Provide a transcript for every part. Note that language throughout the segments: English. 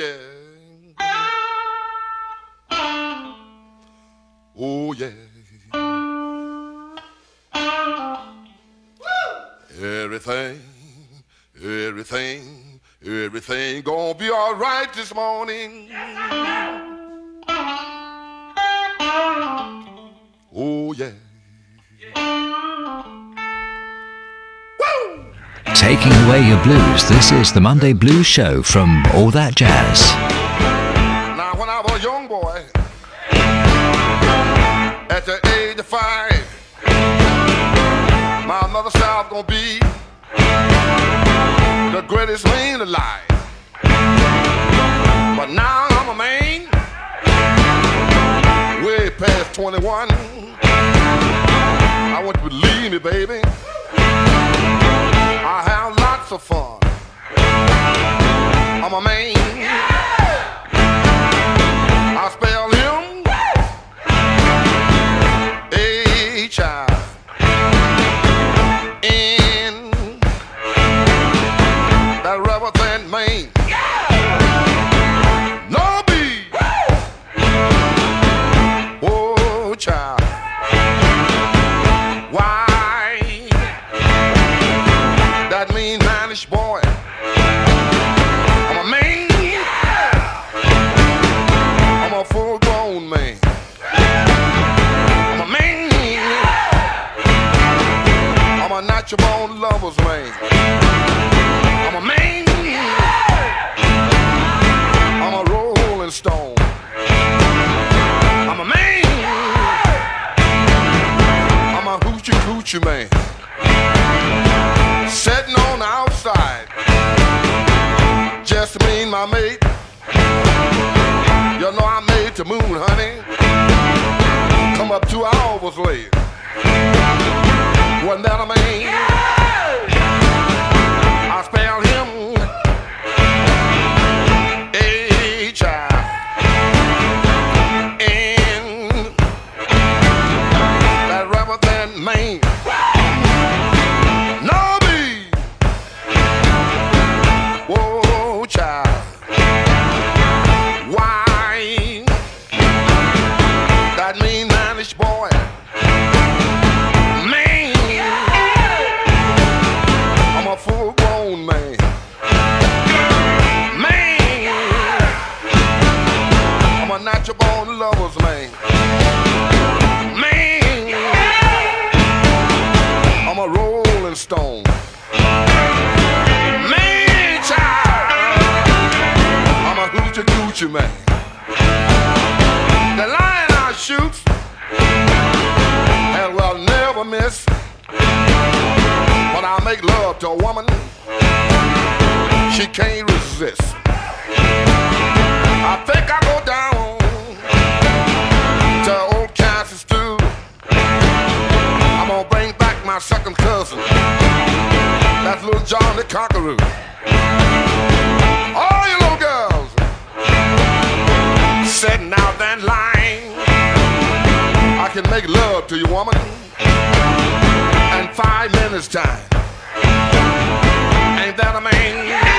yeah. Oh, yeah. Everything, everything, everything gonna be all right this morning. Taking away your blues, this is the Monday Blues Show from All That Jazz. Now, when I was a young boy, at the age of five, my mother said I was gonna be the greatest man alive. But now I'm a man, way past 21. I want you to believe me, baby. I have of. I'm a man. I spell him H I N. That rubber child. Why? That mean manish boy. I'm a man. I'm a full grown man. I'm a man. I'm a natural born lover's man. I'm a man. I'm a rolling stone. I'm a man. I'm a hoochie coochie man. Just me and my mate. You know I made the moon, honey. Come up two hours late. A rolling stone. Man, child. I'm a hoochie coochie man. The lion I shoot and will never miss. When I make love to a woman, she can't resist. I think I go down my second cousin. That's little John the Conqueror. All you little girls sitting out that line. I can make love to you, woman, in five minutes time. Ain't that a man?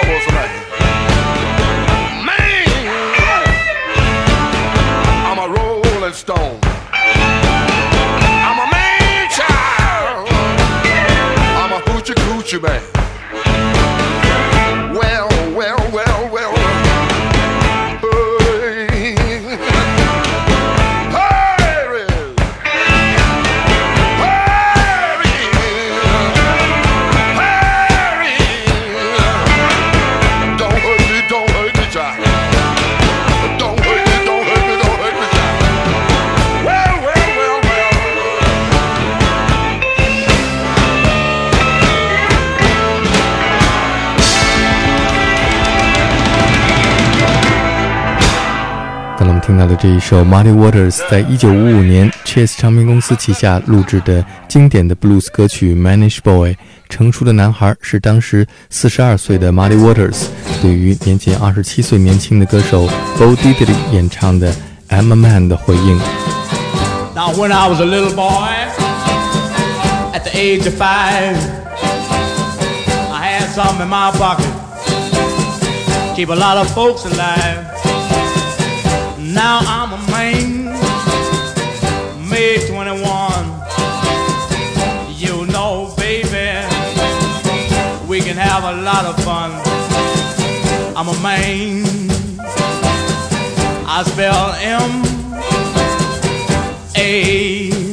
Lover's man. Man. I'm a rolling stone. I'm a man child. I'm a hoochie coochie man. 听到的这一首 Muddy Waters，在一九五五年 Chess 唱片公司旗下录制的经典的 blues 歌曲《Manish Boy》。成熟的男孩是当时四十二岁的 Muddy Waters 对于年仅二十七岁年轻的歌手 Bo Diddley 演唱的《I'm a Man》的回应。Now when I was a little boy, at the age of five, I had something in my pocket, keep a lot of folks alive. Now I'm a man, made 21. You know, baby, we can have a lot of fun. I'm a man. I spell M A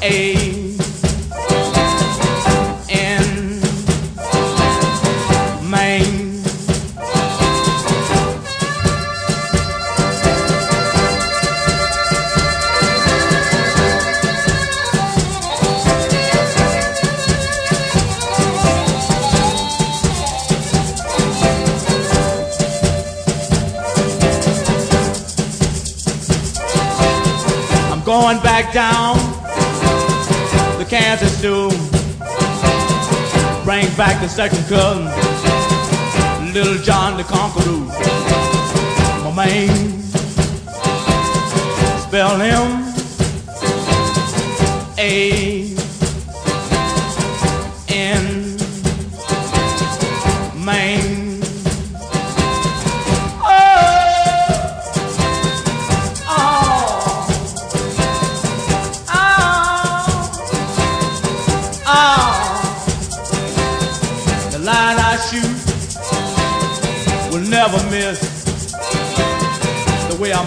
A Back the second cousin, Little John the Conqueror. My man, spell him A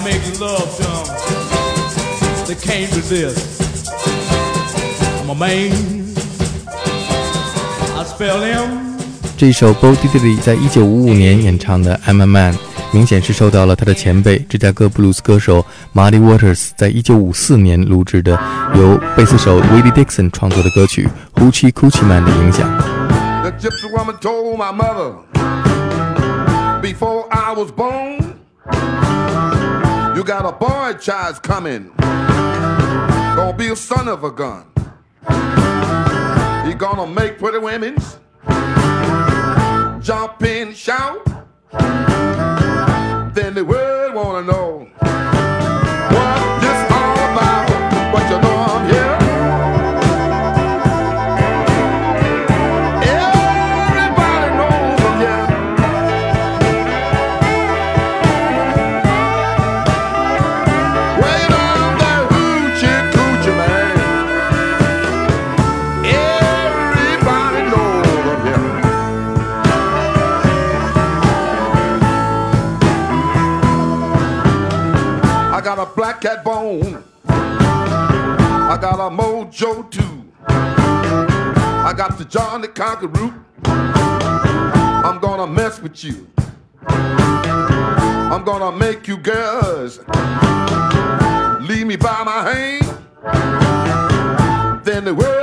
I make love to 'em, they can't resist. I'm a man. I spell him. 这一首 Bo Diddley 在一九五五年演唱的《I'm a Man》，明显是受到了他的前辈芝加哥布鲁斯歌手 Muddy Waters 在一九五四年录制的由贝斯手 Willie Dixon 创作的歌曲《Hoochie Coochie Man》的影响。The gypsy woman told my mother before I was born, you got a boy child coming. Gonna be a son of a gun. He gonna make pretty women jump and shout. Then the world cat bone. I got a mojo too. I got the John the Conqueror. I'm gonna mess with you. I'm gonna make you girls leave me by my hand. Then the world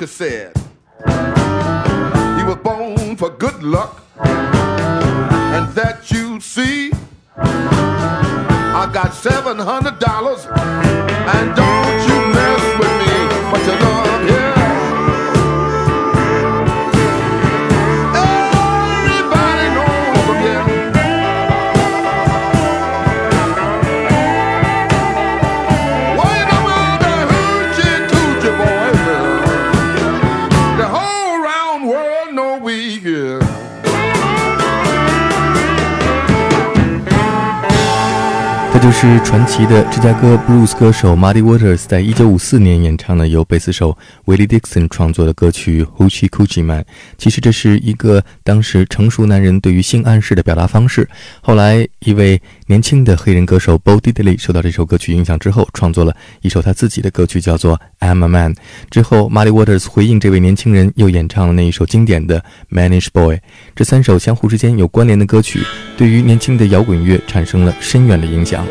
doctor said he was born for good luck, and that you see. I got seven hundred dollars, 传奇的芝加哥 blues 歌手 Muddy Waters 在1954年演唱的由贝斯手 Willie Dixon 创作的歌曲《Hoochie Coochie Man》。其实这是一个当时成熟男人对于性暗示的表达方式。后来，一位年轻的黑人歌手 Bo Diddley 受到这首歌曲影响之后，创作了一首他自己的歌曲，叫做《I'm a Man》。之后，Muddy Waters 回应这位年轻人，又演唱了那一首经典的《Manish Boy》。这三首相互之间有关联的歌曲，对于年轻的摇滚乐产生了深远的影响。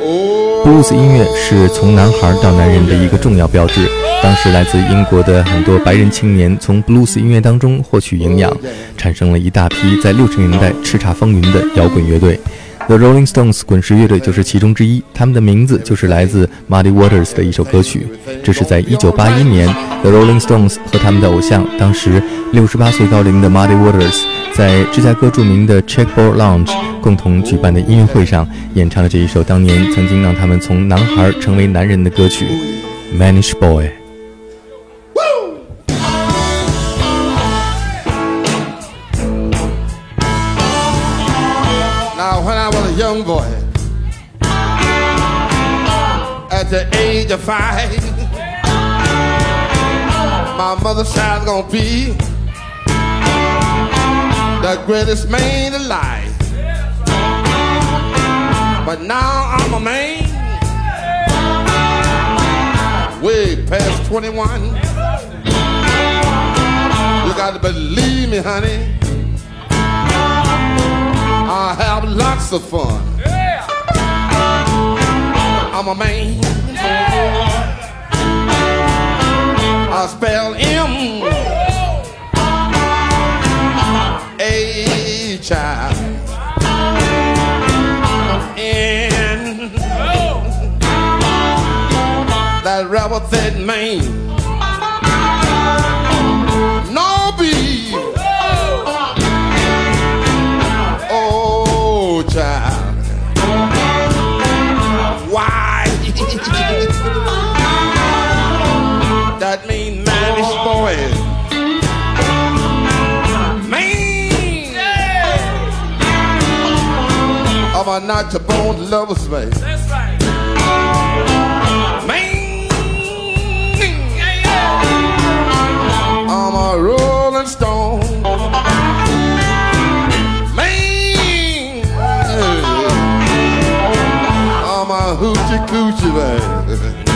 布鲁斯音乐是从男孩到男人的一个重要标志。当时来自英国的很多白人青年从布鲁斯音乐当中获取营养，产生了一大批在六十年代叱咤风云的摇滚乐队。The Rolling Stones 滚石乐队就是其中之一，他们的名字就是来自 Muddy Waters 的一首歌曲。这是在1981年，The Rolling Stones 和他们的偶像，当时68岁高龄的 Muddy Waters，在芝加哥著名的 Checkboard Lounge 共同举办的音乐会上演唱了这一首当年曾经让他们从男孩成为男人的歌曲《Manish Boy》。Now, when I was a young boy, at the age of five, my mother said I was gonna be the greatest man alive. But now I'm a man, way past 21. You got to believe me, honey. I have lots of fun. I'm a man. I spell M A child. And oh. that rebel that man. I'm a not your bone lover's man. That's right. Man. I'm a rolling stone. Man. I'm a hoochie coochie man.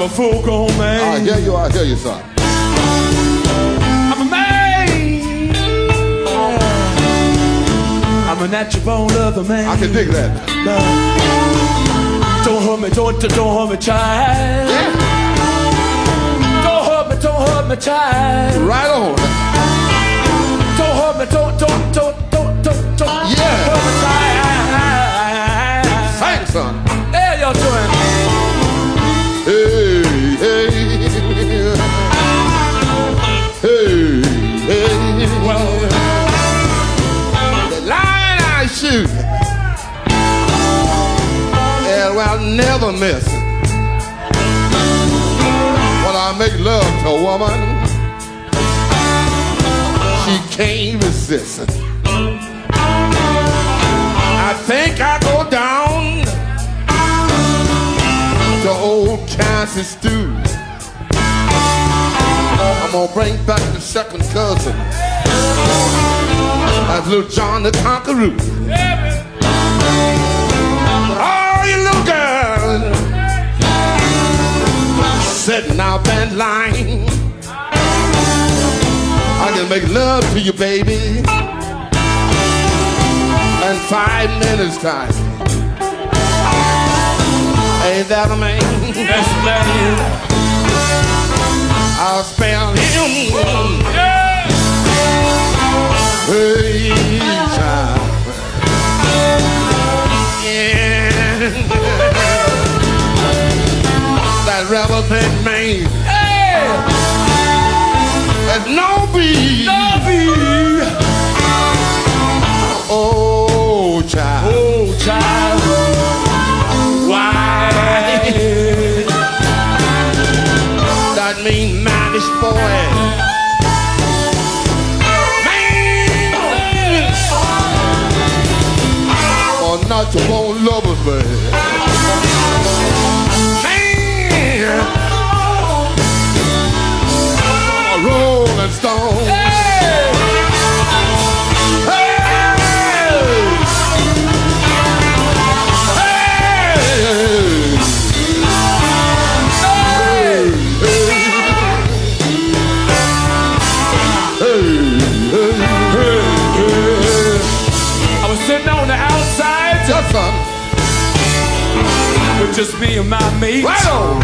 I'm a full grown man. I hear you. I hear you, son. I'm a man. I'm a natural born lover man. I can dig that. Don't hurt me, don't, don't hurt me, child. Yeah. Don't hurt me, don't hurt me, child. Right on. Don't hurt me, don't, don't, don't, And I'll never miss it. When I make love to a woman. She can't resist. I think I go down to old Kansas stew. I'm gonna bring back the second cousin. That's little John the Conqueror. Oh, you little girl sitting out that line. I can make love to you, baby, in five minutes time. Ain't that a man? That's man. I'll spell him. Yeah. Plant man. There's no bee. Oh, child. Oh, child. Why? That mean manish boy. Or not your lovers. Man. Just me and my mate. Right on.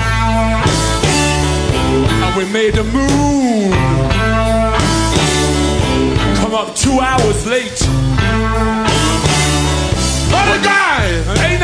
And we made the moon come up two hours late. A guy.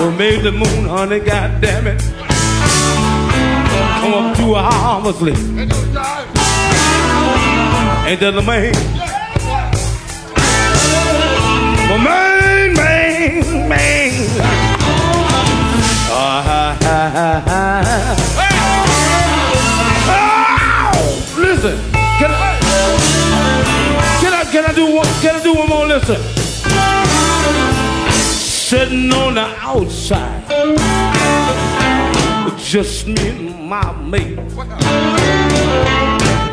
We made the moon, honey, God damn it. Come up two hours late. Ain't that the man, man. Ah, ah, ah, ah. Oh, listen, can I, can I, can I do one, can I do one more? Listen, sitting on the outside, just me and my mate.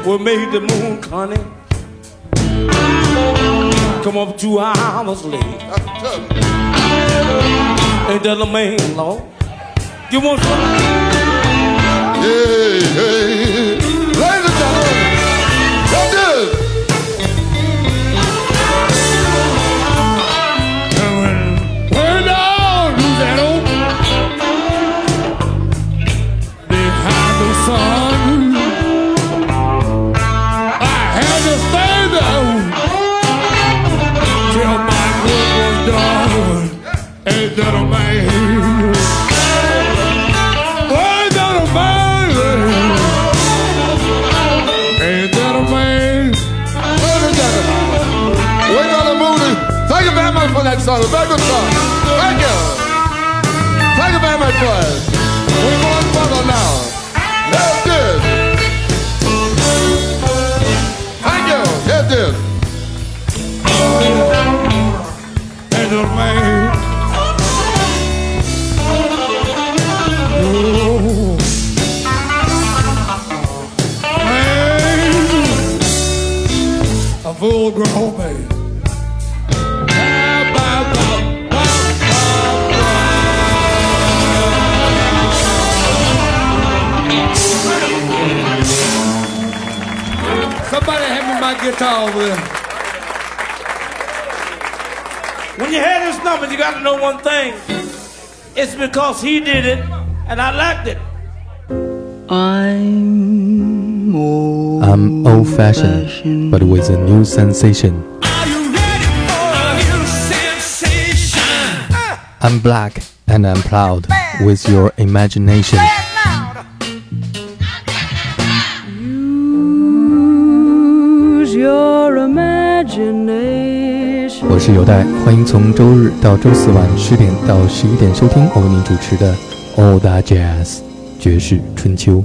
We made the moon, honey. Come up two hours late. ain't that a man, Lord? You want some? Hey, hey. Very much for that song. Very good song. Thank you. Thank you very much for it. We're going further now. Let's do it. Thank you. Here's this. Ain't that a man? Full grown man. Guitar over there. When you hear this number, you got to know one thing. It's because he did it, and I liked it. I'm old, I'm old fashioned, but with a new sensation. Are you ready for a new sensation? I'm black and I'm proud with your imagination. 我是有代，欢迎从周日到周四晚十点到十一点收听我为您主持的 All That Jazz 爵士春秋。